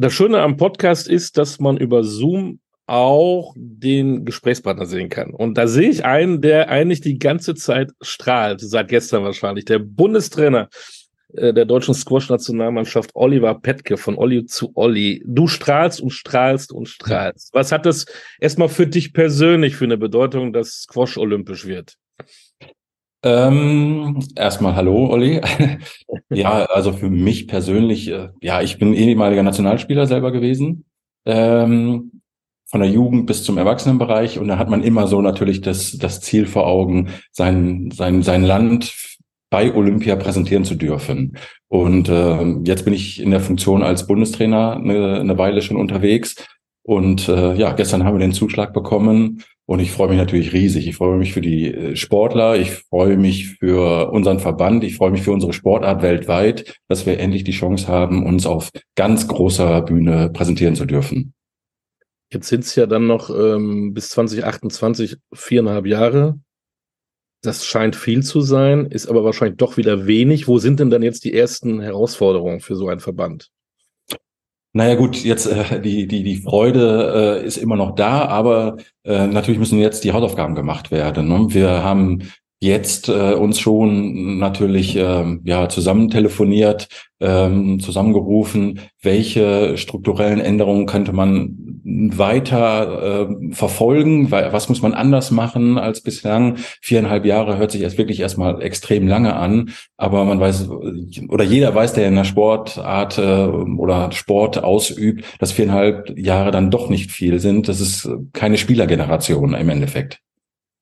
Das Schöne am Podcast ist, dass man über Zoom auch den Gesprächspartner sehen kann. Und da sehe ich einen, der eigentlich die ganze Zeit strahlt, seit gestern wahrscheinlich, der Bundestrainer äh, der deutschen Squash-Nationalmannschaft, Oliver Petke, von Olli zu Olli. Du strahlst und strahlst und strahlst. Was hat das erstmal für dich persönlich für eine Bedeutung, dass Squash olympisch wird? Ähm, erstmal hallo, Olli. ja, also für mich persönlich, äh, ja, ich bin ehemaliger Nationalspieler selber gewesen. Ähm, von der Jugend bis zum Erwachsenenbereich und da hat man immer so natürlich das, das Ziel vor Augen, sein, sein, sein Land bei Olympia präsentieren zu dürfen. Und äh, jetzt bin ich in der Funktion als Bundestrainer eine, eine Weile schon unterwegs. Und äh, ja, gestern haben wir den Zuschlag bekommen und ich freue mich natürlich riesig. Ich freue mich für die äh, Sportler, ich freue mich für unseren Verband, ich freue mich für unsere Sportart weltweit, dass wir endlich die Chance haben, uns auf ganz großer Bühne präsentieren zu dürfen. Jetzt sind es ja dann noch ähm, bis 2028 viereinhalb Jahre. Das scheint viel zu sein, ist aber wahrscheinlich doch wieder wenig. Wo sind denn dann jetzt die ersten Herausforderungen für so einen Verband? Naja gut, jetzt äh, die, die, die Freude äh, ist immer noch da, aber äh, natürlich müssen jetzt die Hausaufgaben gemacht werden. Ne? Wir haben jetzt äh, uns schon natürlich äh, ja zusammen telefoniert, ähm, zusammengerufen, welche strukturellen Änderungen könnte man weiter äh, verfolgen, was muss man anders machen als bislang. Viereinhalb Jahre hört sich erst wirklich erstmal extrem lange an, aber man weiß oder jeder weiß, der in der Sportart äh, oder Sport ausübt, dass viereinhalb Jahre dann doch nicht viel sind. Das ist keine Spielergeneration im Endeffekt.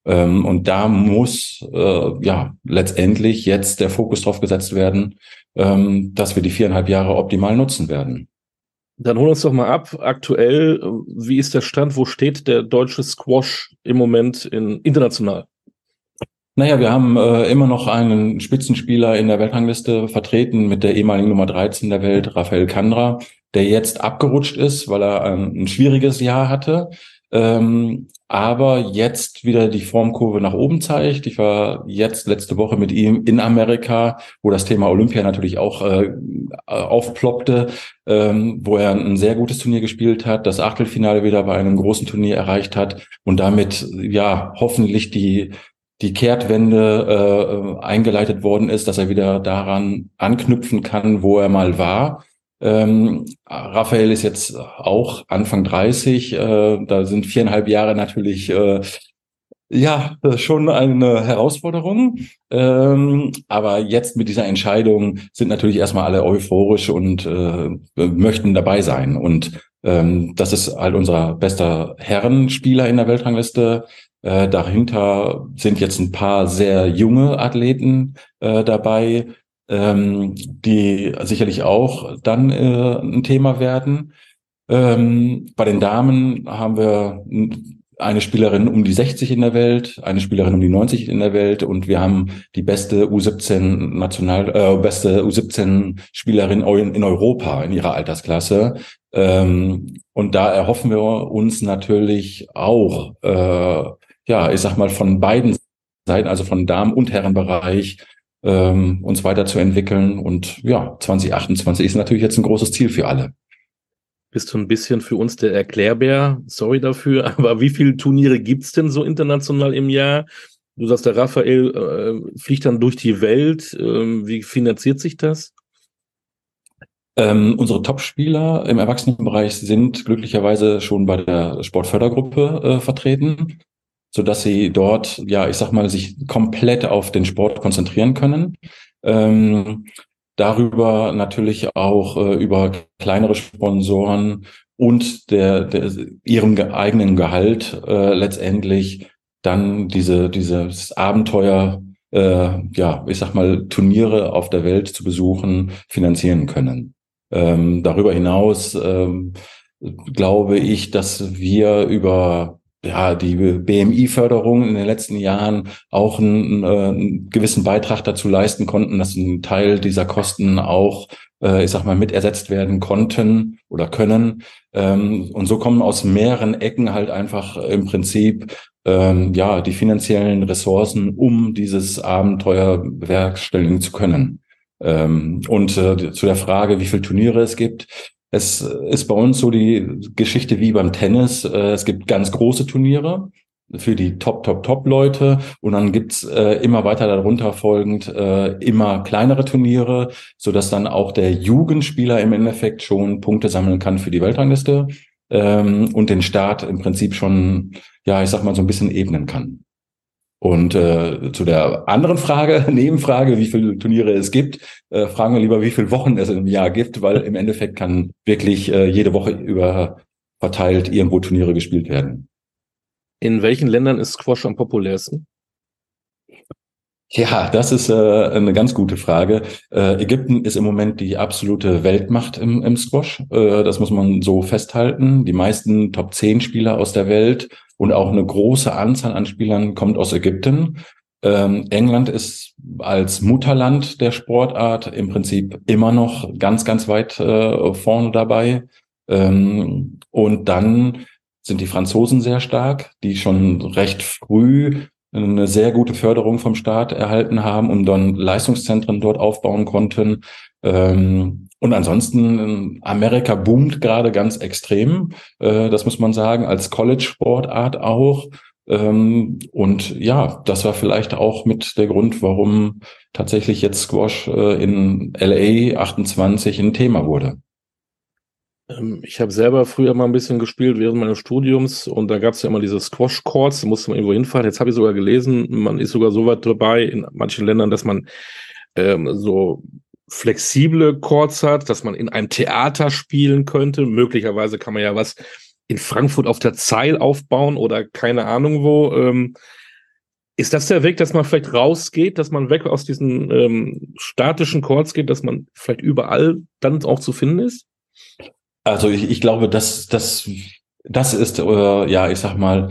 Ähm, und da muss äh, ja letztendlich jetzt der Fokus drauf gesetzt werden, ähm, dass wir die viereinhalb Jahre optimal nutzen werden. Dann hol uns doch mal ab. Aktuell, wie ist der Stand? Wo steht der deutsche Squash im Moment in, international? Naja, wir haben äh, immer noch einen Spitzenspieler in der Weltrangliste vertreten mit der ehemaligen Nummer 13 der Welt, Rafael Kandra, der jetzt abgerutscht ist, weil er ein, ein schwieriges Jahr hatte ähm, aber jetzt wieder die Formkurve nach oben zeigt. Ich war jetzt letzte Woche mit ihm in Amerika, wo das Thema Olympia natürlich auch äh, aufploppte, ähm, wo er ein sehr gutes Turnier gespielt hat, das Achtelfinale wieder bei einem großen Turnier erreicht hat und damit ja hoffentlich die die Kehrtwende äh, eingeleitet worden ist, dass er wieder daran anknüpfen kann, wo er mal war ähm, Raphael ist jetzt auch Anfang 30. Äh, da sind viereinhalb Jahre natürlich äh, ja schon eine Herausforderung. Ähm, aber jetzt mit dieser Entscheidung sind natürlich erstmal alle euphorisch und äh, möchten dabei sein. Und ähm, das ist halt unser bester Herrenspieler in der Weltrangliste. Äh, dahinter sind jetzt ein paar sehr junge Athleten äh, dabei, ähm, die sicherlich auch dann äh, ein Thema werden. Ähm, bei den Damen haben wir eine Spielerin um die 60 in der Welt, eine Spielerin um die 90 in der Welt und wir haben die beste U17 National, äh, beste U17 Spielerin in Europa in ihrer Altersklasse. Ähm, und da erhoffen wir uns natürlich auch, äh, ja, ich sag mal von beiden Seiten, also von Damen- und Herrenbereich, ähm, uns weiterzuentwickeln. Und ja, 2028 ist natürlich jetzt ein großes Ziel für alle. Bist du ein bisschen für uns der Erklärbär? Sorry dafür, aber wie viele Turniere gibt's denn so international im Jahr? Du sagst, der Raphael äh, fliegt dann durch die Welt. Ähm, wie finanziert sich das? Ähm, unsere Top-Spieler im Erwachsenenbereich sind glücklicherweise schon bei der Sportfördergruppe äh, vertreten so dass sie dort, ja, ich sag mal, sich komplett auf den Sport konzentrieren können. Ähm, darüber natürlich auch äh, über kleinere Sponsoren und der, der ihrem eigenen Gehalt äh, letztendlich dann diese dieses Abenteuer äh, ja ich sag mal Turniere auf der Welt zu besuchen finanzieren können ähm, darüber hinaus ähm, glaube ich dass wir über ja, die BMI-Förderung in den letzten Jahren auch einen, äh, einen, gewissen Beitrag dazu leisten konnten, dass ein Teil dieser Kosten auch, äh, ich sag mal, mit ersetzt werden konnten oder können. Ähm, und so kommen aus mehreren Ecken halt einfach im Prinzip ähm, ja die finanziellen Ressourcen, um dieses Abenteuer bewerkstelligen zu können. Ähm, und äh, zu der Frage, wie viele Turniere es gibt, Es ist bei uns so die Geschichte wie beim Tennis. Äh, es gibt ganz große Turniere für die Top, Top, Top-Leute und dann gibt's äh, immer weiter darunter folgend äh, immer kleinere Turniere, so dass dann auch der Jugendspieler im Endeffekt schon Punkte sammeln kann für die Weltrangliste ähm, und den Start im Prinzip schon, ja, ich sag mal, so ein bisschen ebnen kann. Und äh, zu der anderen Frage, Nebenfrage, wie viele Turniere es gibt, äh, fragen wir lieber, wie viele Wochen es im Jahr gibt, weil im Endeffekt kann wirklich äh, jede Woche über verteilt irgendwo Turniere gespielt werden. In welchen Ländern ist Squash am populärsten? Ja, das ist äh, eine ganz gute Frage. Äh, Ägypten ist im Moment die absolute Weltmacht im, im Squash. Äh, das muss man so festhalten. Die meisten Top 10 Spieler aus der Welt und auch eine große Anzahl an Spielern kommt aus Ägypten. Ähm, England ist als Mutterland der Sportart im Prinzip immer noch ganz, ganz weit äh, vorne dabei. Ähm, und dann sind die Franzosen sehr stark, die schon recht früh eine sehr gute Förderung vom Staat erhalten haben und dann Leistungszentren dort aufbauen konnten. Ähm, und ansonsten, Amerika boomt gerade ganz extrem, äh, das muss man sagen, als College-Sportart auch. Ähm, und ja, das war vielleicht auch mit der Grund, warum tatsächlich jetzt Squash äh, in LA 28 ein Thema wurde. Ähm, ich habe selber früher mal ein bisschen gespielt während meines Studiums und da gab es ja immer diese Squash-Courts, da musste man irgendwo hinfahren. Jetzt habe ich sogar gelesen, man ist sogar so weit dabei in manchen Ländern, dass man ähm, so flexible Courts hat, dass man in einem Theater spielen könnte. Möglicherweise kann man ja was in Frankfurt auf der Zeil aufbauen oder keine Ahnung wo. Ähm, ist das der Weg, dass man vielleicht rausgeht, dass man weg aus diesen ähm, statischen Courts geht, dass man vielleicht überall dann auch zu finden ist? Also ich, ich glaube, dass das das ist äh, ja, ich sag mal,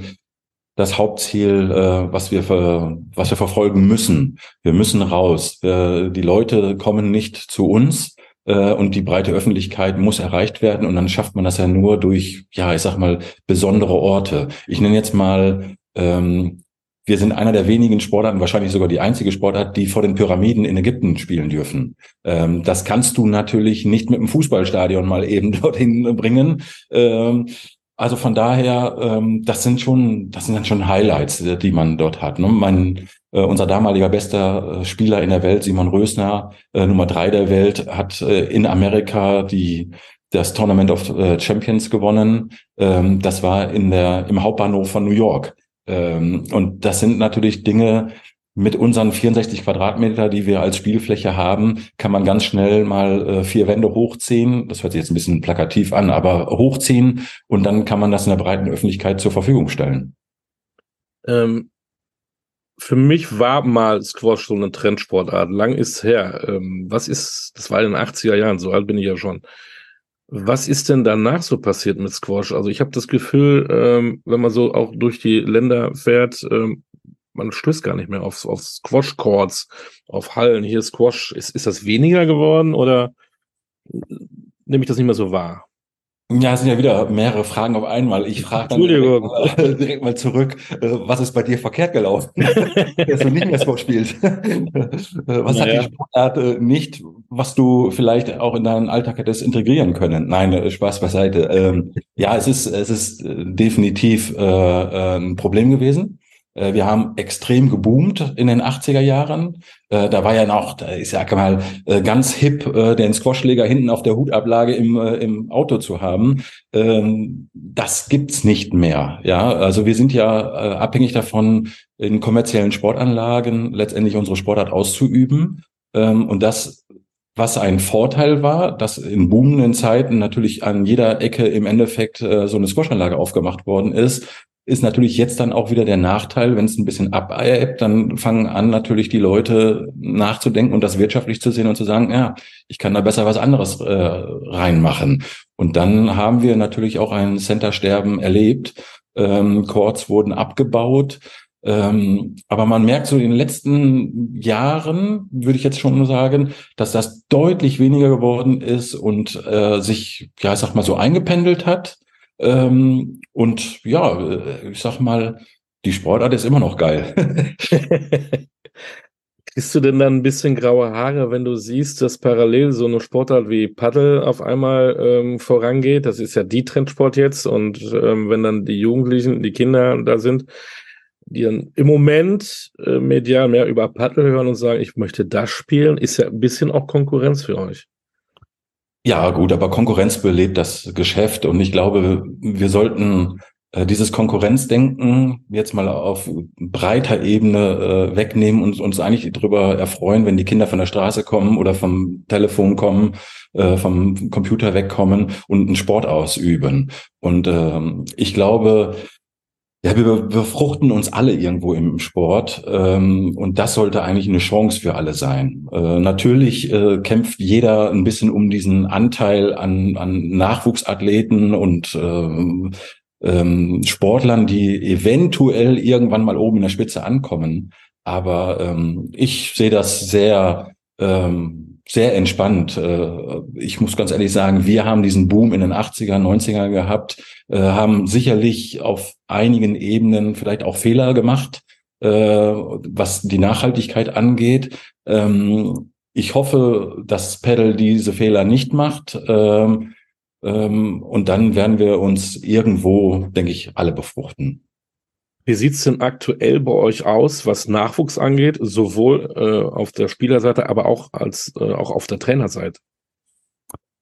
das Hauptziel, äh, was wir ver, was wir verfolgen müssen. Wir müssen raus. Wir, die Leute kommen nicht zu uns äh, und die breite Öffentlichkeit muss erreicht werden und dann schafft man das ja nur durch, ja, ich sag mal, besondere Orte. Ich nenne jetzt mal ähm, wir sind einer der wenigen Sportarten, wahrscheinlich sogar die einzige Sportart, die vor den Pyramiden in Ägypten spielen dürfen. Ähm, das kannst du natürlich nicht mit einem Fußballstadion mal eben dorthin bringen. Ähm, also von daher, ähm, das sind schon, das sind dann schon Highlights, äh, die man dort hat. Ne? Mein, äh, unser damaliger bester äh, Spieler in der Welt, Simon Rösner, äh, Nummer drei der Welt, hat äh, in Amerika die das Tournament of äh, Champions gewonnen. Ähm, das war in der im Hauptbahnhof von New York. Ähm, und das sind natürlich Dinge, mit unseren 64 Quadratmeter, die wir als Spielfläche haben, kann man ganz schnell mal äh, vier Wände hochziehen. Das hört sich jetzt ein bisschen plakativ an, aber hochziehen und dann kann man das in der breiten Öffentlichkeit zur Verfügung stellen. Ähm, für mich war mal Squash so eine Trendsportart. Lang ist her. Ähm, was ist, das war in den 80er Jahren, so alt bin ich ja schon. Was ist denn danach so passiert mit Squash? Also ich habe das Gefühl, ähm, wenn man so auch durch die Länder fährt, ähm, man stößt gar nicht mehr auf, auf Squash-Courts, auf Hallen. Hier Squash, ist, ist das weniger geworden oder nehme ich das nicht mehr so wahr? Ja, es sind ja wieder mehrere Fragen auf einmal. Ich frage dann direkt mal, direkt mal, zurück, äh, was ist bei dir verkehrt gelaufen, dass du nicht mehr Sport spielst? was naja. hat die Sportart äh, nicht, was du vielleicht auch in deinen Alltag hättest integrieren können? Nein, äh, Spaß beiseite. Ähm, ja, es ist, es ist definitiv ein Problem gewesen. Äh, wir haben extrem geboomt in den 80er Jahren. Äh, da war ja noch, ich sage mal, äh, ganz hip, den Squashschläger hinten auf der Hutablage im, im Auto zu haben. Ähm, das gibt's nicht mehr. Ja, also wir sind ja abhängig davon, in kommerziellen Sportanlagen letztendlich unsere Sportart auszuüben. Ähm, und das was ein Vorteil war, dass in boomenden Zeiten natürlich an jeder Ecke im Endeffekt so eine Squashanlage aufgemacht worden ist, ist natürlich jetzt dann auch wieder der Nachteil, wenn es ein bisschen abebbt, dann fangen an natürlich die Leute nachzudenken und das wirtschaftlich zu sehen und zu sagen, ja, ich kann da besser was anderes äh, reinmachen. Und dann haben wir natürlich auch ein Center-Sterben erlebt. Ähm, Courts wurden abgebaut. Ähm, aber man merkt so in den letzten Jahren, würde ich jetzt schon sagen, dass das deutlich weniger geworden ist und äh, sich, ja, ich sag mal so eingependelt hat. Ähm, und ja, äh, ich sag mal, die Sportart ist immer noch geil. Kriegst du denn dann ein bisschen graue Haare, wenn du siehst, dass parallel so eine Sportart wie Paddle auf einmal ähm, vorangeht? Das ist ja die Trendsport jetzt. Und ähm, wenn dann die Jugendlichen, die Kinder da sind, die dann im Moment äh, medial mehr über Paddle hören und sagen, ich möchte das spielen, ist ja ein bisschen auch Konkurrenz für euch. Ja, gut, aber Konkurrenz belebt das Geschäft und ich glaube, wir sollten äh, dieses Konkurrenzdenken jetzt mal auf breiter Ebene äh, wegnehmen und uns eigentlich darüber erfreuen, wenn die Kinder von der Straße kommen oder vom Telefon kommen, äh, vom Computer wegkommen und einen Sport ausüben. Und ähm, ich glaube, ja, wir befruchten uns alle irgendwo im Sport ähm, und das sollte eigentlich eine Chance für alle sein. Äh, natürlich äh, kämpft jeder ein bisschen um diesen Anteil an, an Nachwuchsathleten und äh, ähm, Sportlern, die eventuell irgendwann mal oben in der Spitze ankommen. Aber ähm, ich sehe das sehr, ähm, sehr entspannt. Äh, ich muss ganz ehrlich sagen, wir haben diesen Boom in den 80er, 90er gehabt, äh, haben sicherlich auf einigen Ebenen vielleicht auch Fehler gemacht, äh, was die Nachhaltigkeit angeht. Ähm, ich hoffe, dass Pedal diese Fehler nicht macht. Ähm, ähm, und dann werden wir uns irgendwo, denke ich, alle befruchten. Wie sieht's denn aktuell bei euch aus, was Nachwuchs angeht, sowohl äh, auf der Spielerseite, aber auch als äh, auch auf der Trainerseite?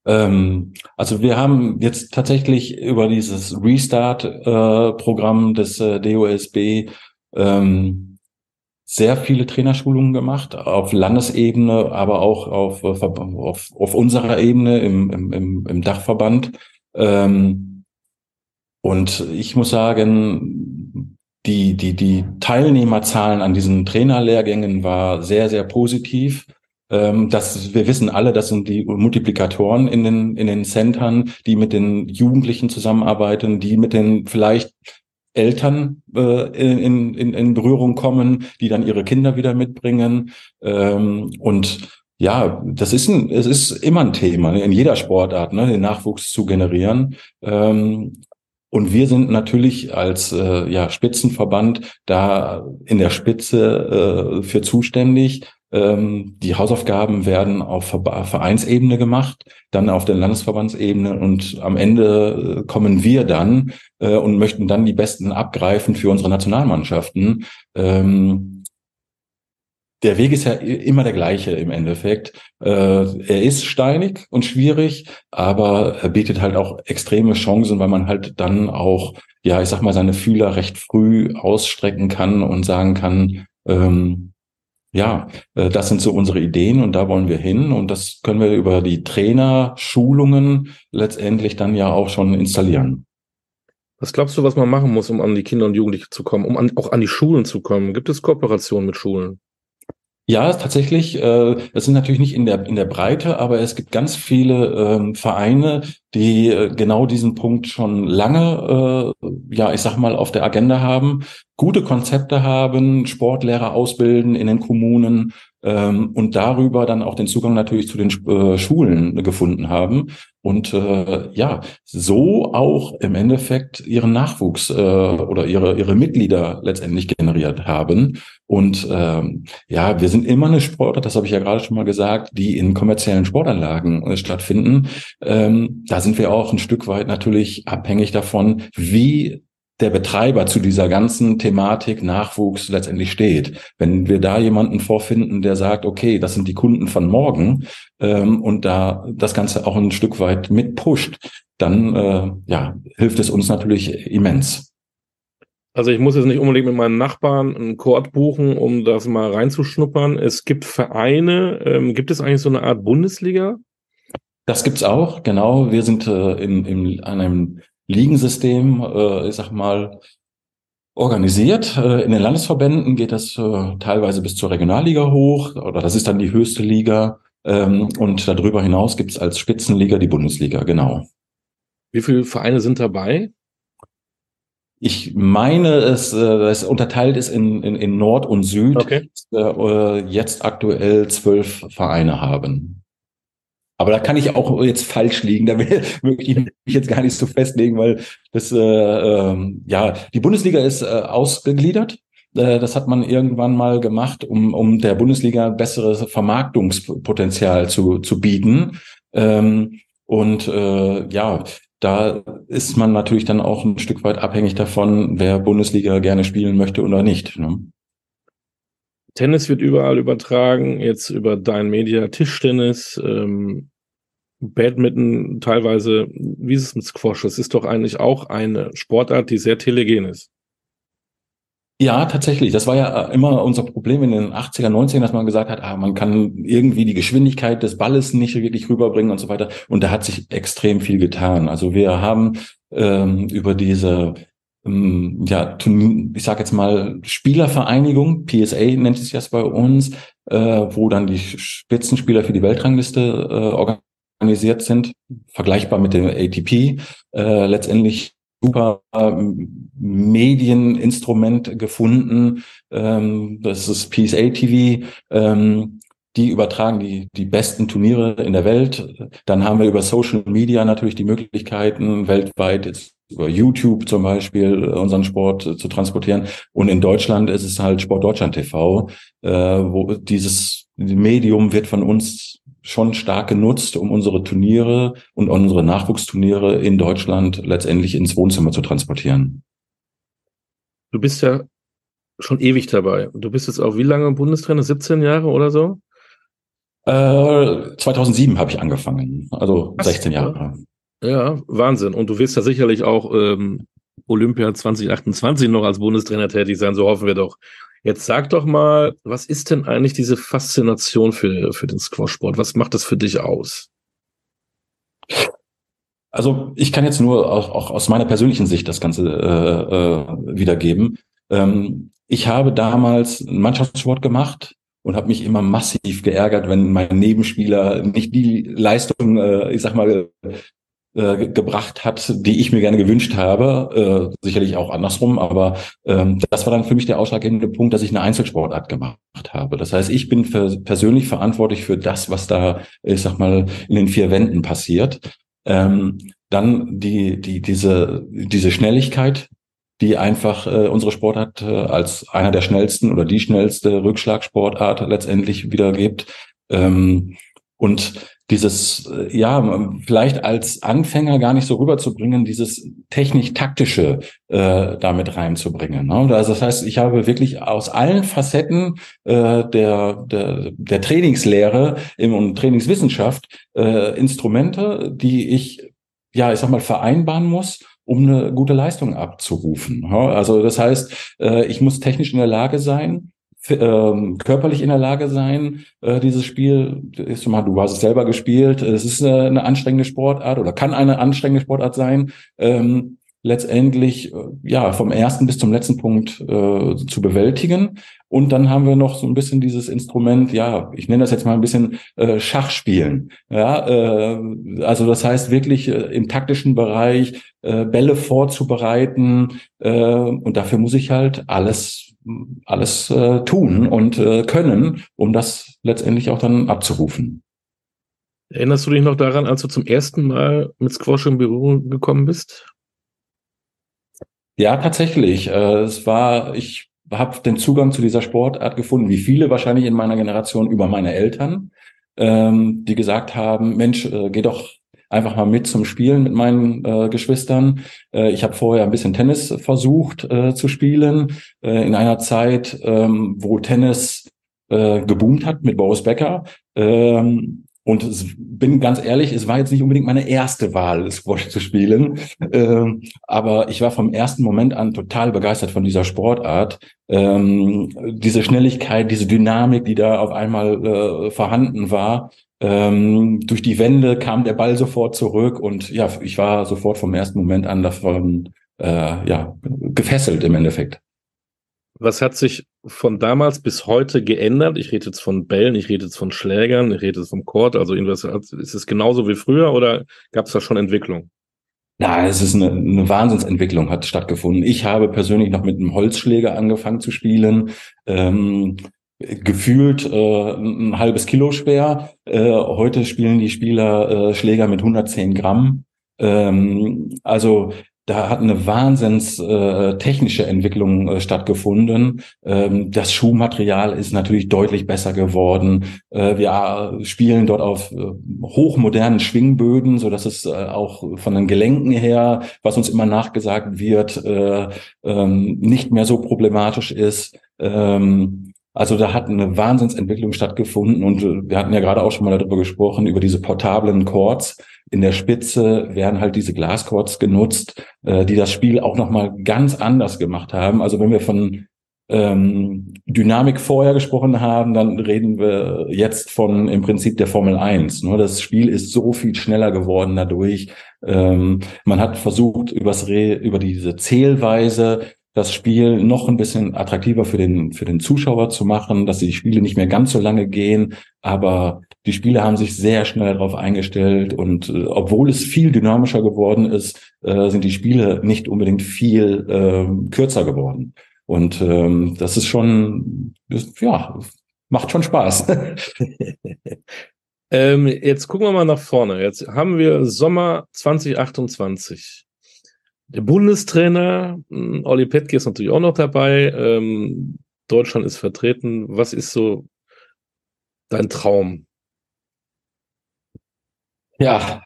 Ähm, also wir haben jetzt tatsächlich über dieses Restart-Programm äh, des äh, DOSB ähm, sehr viele Trainerschulungen gemacht, auf Landesebene, aber auch auf, auf, auf unserer Ebene im, im, im Dachverband. Ähm, und ich muss sagen, die, die, die Teilnehmerzahlen an diesen Trainerlehrgängen war sehr, sehr positiv. Ähm, das, wir wissen alle, das sind die Multiplikatoren in den, in den Centern, die mit den Jugendlichen zusammenarbeiten, die mit den vielleicht Eltern äh, in, in, in Berührung kommen, die dann ihre Kinder wieder mitbringen. Ähm, und ja, das ist ein, es ist immer ein Thema ne, in jeder Sportart, ne, den Nachwuchs zu generieren. Ähm, und wir sind natürlich als äh, ja, Spitzenverband da in der Spitze äh, für zuständig. Ähm, die Hausaufgaben werden auf Vereinsebene gemacht, dann auf der Landesverbandsebene und am Ende äh, kommen wir dann äh, und möchten dann die Besten abgreifen für unsere Nationalmannschaften. Ähm, der Weg ist ja immer der gleiche im Endeffekt. Äh, er ist steinig und schwierig, aber er bietet halt auch extreme Chancen, weil man halt dann auch, ja, ich sag mal, seine Fühler recht früh ausstrecken kann und sagen kann, ähm, ja, äh, das sind so unsere Ideen und da wollen wir hin und das können wir über die Trainerschulungen letztendlich dann ja auch schon installieren. Was glaubst du, was man machen muss, um an die Kinder und Jugendliche zu kommen, um an, auch an die Schulen zu kommen? Gibt es Kooperationen mit Schulen? Ja, tatsächlich. Äh, es sind natürlich nicht in der in der Breite, aber es gibt ganz viele ähm, Vereine, die äh, genau diesen Punkt schon lange, äh, ja, ich sag mal, auf der Agenda haben, gute Konzepte haben, Sportlehrer ausbilden in den Kommunen ähm, und darüber dann auch den Zugang natürlich zu den äh, Schulen gefunden haben und äh, ja, so auch im Endeffekt ihren Nachwuchs äh, oder ihre, ihre Mitglieder letztendlich generiert haben. Und ähm, ja, wir sind immer eine Sportart, das habe ich ja gerade schon mal gesagt, die in kommerziellen Sportanlagen äh, stattfinden. Ähm, da sind wir auch ein Stück weit natürlich abhängig davon, wie der Betreiber zu dieser ganzen Thematik Nachwuchs letztendlich steht. Wenn wir da jemanden vorfinden, der sagt, okay, das sind die Kunden von morgen ähm, und da das Ganze auch ein Stück weit mitpusht, dann äh, ja, hilft es uns natürlich immens. Also ich muss jetzt nicht unbedingt mit meinen Nachbarn einen Chord buchen, um das mal reinzuschnuppern. Es gibt Vereine, ähm, gibt es eigentlich so eine Art Bundesliga? Das gibt's auch, genau. Wir sind äh, in, in einem Ligensystem, äh, ich sag mal, organisiert. Äh, in den Landesverbänden geht das äh, teilweise bis zur Regionalliga hoch, oder das ist dann die höchste Liga. Ähm, und darüber hinaus gibt es als Spitzenliga die Bundesliga, genau. Wie viele Vereine sind dabei? Ich meine, es, äh, es unterteilt ist in, in, in Nord und Süd. Okay. Äh, jetzt aktuell zwölf Vereine haben. Aber da kann ich auch jetzt falsch liegen. Da möchte ich mich jetzt gar nicht so festlegen, weil das äh, ähm, ja die Bundesliga ist äh, ausgegliedert Äh, das hat man irgendwann mal gemacht, um, um der Bundesliga besseres Vermarktungspotenzial zu, zu bieten. Ähm, und äh, ja, da ist man natürlich dann auch ein Stück weit abhängig davon, wer Bundesliga gerne spielen möchte oder nicht. Ne? Tennis wird überall übertragen, jetzt über Dein Media, Tischtennis, ähm, Badminton teilweise. Wie ist es mit Squash? Das ist doch eigentlich auch eine Sportart, die sehr telegen ist. Ja, tatsächlich. Das war ja immer unser Problem in den 80er, 90ern, dass man gesagt hat, ah, man kann irgendwie die Geschwindigkeit des Balles nicht wirklich rüberbringen und so weiter. Und da hat sich extrem viel getan. Also wir haben ähm, über diese ähm, ja, ich sage jetzt mal Spielervereinigung, PSA nennt es das bei uns, äh, wo dann die Spitzenspieler für die Weltrangliste äh, organisiert sind, vergleichbar mit dem ATP. Äh, letztendlich super ähm, Medieninstrument gefunden. Ähm, das ist PSA TV. Ähm, die übertragen die, die besten Turniere in der Welt. Dann haben wir über Social Media natürlich die Möglichkeiten, weltweit jetzt über YouTube zum Beispiel unseren Sport zu transportieren. Und in Deutschland ist es halt Sport Deutschland TV, äh, wo dieses Medium wird von uns schon stark genutzt, um unsere Turniere und unsere Nachwuchsturniere in Deutschland letztendlich ins Wohnzimmer zu transportieren. Du bist ja schon ewig dabei. Du bist jetzt auch wie lange Bundestrainer? 17 Jahre oder so? Äh, 2007 habe ich angefangen, also Was? 16 Jahre. Ja, Wahnsinn. Und du wirst ja sicherlich auch ähm, Olympia 2028 noch als Bundestrainer tätig sein, so hoffen wir doch. Jetzt sag doch mal, was ist denn eigentlich diese Faszination für, für den Squashsport? Was macht das für dich aus? Also ich kann jetzt nur auch, auch aus meiner persönlichen Sicht das Ganze äh, äh, wiedergeben. Ähm, ich habe damals einen Mannschaftssport gemacht und habe mich immer massiv geärgert, wenn mein Nebenspieler nicht die Leistung, äh, ich sag mal, äh, gebracht hat, die ich mir gerne gewünscht habe. Äh, sicherlich auch andersrum, aber ähm, das war dann für mich der ausschlaggebende Punkt, dass ich eine Einzelsportart gemacht habe. Das heißt, ich bin für, persönlich verantwortlich für das, was da, ich sag mal, in den vier Wänden passiert. Ähm, dann die, die, diese, diese Schnelligkeit, die einfach äh, unsere Sportart äh, als einer der schnellsten oder die schnellste Rückschlagsportart letztendlich wiedergibt. Ähm, und dieses, äh, ja, vielleicht als Anfänger gar nicht so rüberzubringen, dieses technisch-taktische äh, damit reinzubringen. Ne? Also das heißt, ich habe wirklich aus allen Facetten äh, der, der, der Trainingslehre im, und Trainingswissenschaft äh, Instrumente, die ich, ja, ich sag mal, vereinbaren muss, um eine gute Leistung abzurufen. Ne? Also das heißt, äh, ich muss technisch in der Lage sein, ähm, körperlich in der Lage sein, äh, dieses Spiel, ist mal, du hast es selber gespielt, es ist eine, eine anstrengende Sportart oder kann eine anstrengende Sportart sein, ähm, letztendlich äh, ja vom ersten bis zum letzten Punkt äh, zu bewältigen. Und dann haben wir noch so ein bisschen dieses Instrument, ja, ich nenne das jetzt mal ein bisschen äh, Schachspielen. Ja, äh, also das heißt wirklich äh, im taktischen Bereich äh, Bälle vorzubereiten. Äh, und dafür muss ich halt alles alles äh, tun und äh, können, um das letztendlich auch dann abzurufen. Erinnerst du dich noch daran, als du zum ersten Mal mit Squash in Berührung gekommen bist? Ja, tatsächlich. Äh, es war, ich habe den Zugang zu dieser Sportart gefunden, wie viele wahrscheinlich in meiner Generation über meine Eltern, ähm, die gesagt haben, Mensch, äh, geh doch einfach mal mit zum Spielen mit meinen äh, Geschwistern. Äh, ich habe vorher ein bisschen Tennis versucht äh, zu spielen, äh, in einer Zeit, ähm, wo Tennis äh, geboomt hat mit Boris Becker. Ähm, und es, bin ganz ehrlich, es war jetzt nicht unbedingt meine erste Wahl, Squash zu spielen. Ähm, aber ich war vom ersten Moment an total begeistert von dieser Sportart. Ähm, diese Schnelligkeit, diese Dynamik, die da auf einmal äh, vorhanden war. Ähm, durch die Wände kam der Ball sofort zurück und ja, ich war sofort vom ersten Moment an davon äh, ja gefesselt im Endeffekt. Was hat sich von damals bis heute geändert? Ich rede jetzt von Bällen, ich rede jetzt von Schlägern, ich rede jetzt vom Court. Also ist es genauso wie früher oder gab es da schon Entwicklung? Na, es ist eine, eine Wahnsinnsentwicklung hat stattgefunden. Ich habe persönlich noch mit einem Holzschläger angefangen zu spielen. Ähm, gefühlt äh, ein halbes Kilo schwer. Äh, heute spielen die Spieler äh, Schläger mit 110 Gramm. Ähm, also da hat eine wahnsinns äh, technische Entwicklung äh, stattgefunden. Ähm, das Schuhmaterial ist natürlich deutlich besser geworden. Äh, wir äh, spielen dort auf äh, hochmodernen Schwingböden, so dass es äh, auch von den Gelenken her, was uns immer nachgesagt wird, äh, ähm, nicht mehr so problematisch ist. Ähm, also da hat eine Wahnsinnsentwicklung stattgefunden und äh, wir hatten ja gerade auch schon mal darüber gesprochen, über diese portablen Chords. In der Spitze werden halt diese Glaschords genutzt, äh, die das Spiel auch nochmal ganz anders gemacht haben. Also wenn wir von ähm, Dynamik vorher gesprochen haben, dann reden wir jetzt von im Prinzip der Formel 1. Nur das Spiel ist so viel schneller geworden dadurch. Ähm, man hat versucht, übers Re über diese Zählweise das Spiel noch ein bisschen attraktiver für den, für den Zuschauer zu machen, dass die Spiele nicht mehr ganz so lange gehen. Aber die Spiele haben sich sehr schnell darauf eingestellt und äh, obwohl es viel dynamischer geworden ist, äh, sind die Spiele nicht unbedingt viel äh, kürzer geworden. Und ähm, das ist schon, ist, ja, macht schon Spaß. ähm, jetzt gucken wir mal nach vorne. Jetzt haben wir Sommer 2028. Der Bundestrainer, hm, Olli Petke ist natürlich auch noch dabei. Ähm, Deutschland ist vertreten. Was ist so dein Traum? Ja,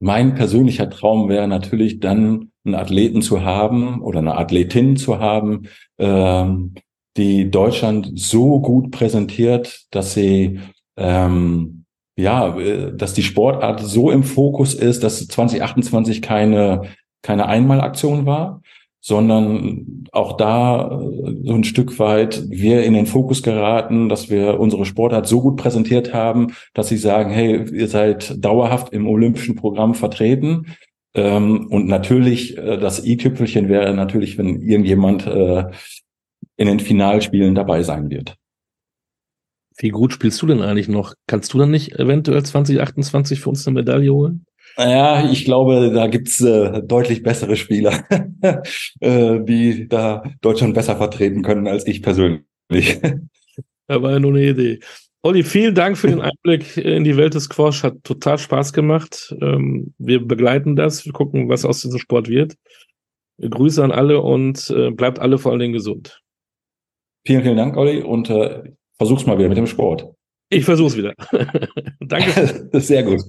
mein persönlicher Traum wäre natürlich dann, einen Athleten zu haben oder eine Athletin zu haben, ähm, die Deutschland so gut präsentiert, dass sie ähm, ja, äh, dass die Sportart so im Fokus ist, dass 2028 keine keine Einmalaktion war, sondern auch da äh, so ein Stück weit wir in den Fokus geraten, dass wir unsere Sportart so gut präsentiert haben, dass sie sagen, hey, ihr seid dauerhaft im olympischen Programm vertreten. Ähm, und natürlich, äh, das i-Tüpfelchen wäre natürlich, wenn irgendjemand äh, in den Finalspielen dabei sein wird. Wie gut spielst du denn eigentlich noch? Kannst du dann nicht eventuell 2028 für uns eine Medaille holen? Ja, ich glaube, da gibt's äh, deutlich bessere Spieler, äh, die da Deutschland besser vertreten können als ich persönlich. Da war ja nur eine Idee. Olli, vielen Dank für den Einblick in die Welt des Squash. Hat total Spaß gemacht. Ähm, wir begleiten das. Wir gucken, was aus diesem Sport wird. Grüße an alle und äh, bleibt alle vor allen Dingen gesund. Vielen, vielen Dank, Olli, und äh, versuch's mal wieder mit dem Sport. Ich versuch's wieder. Danke. Sehr gut.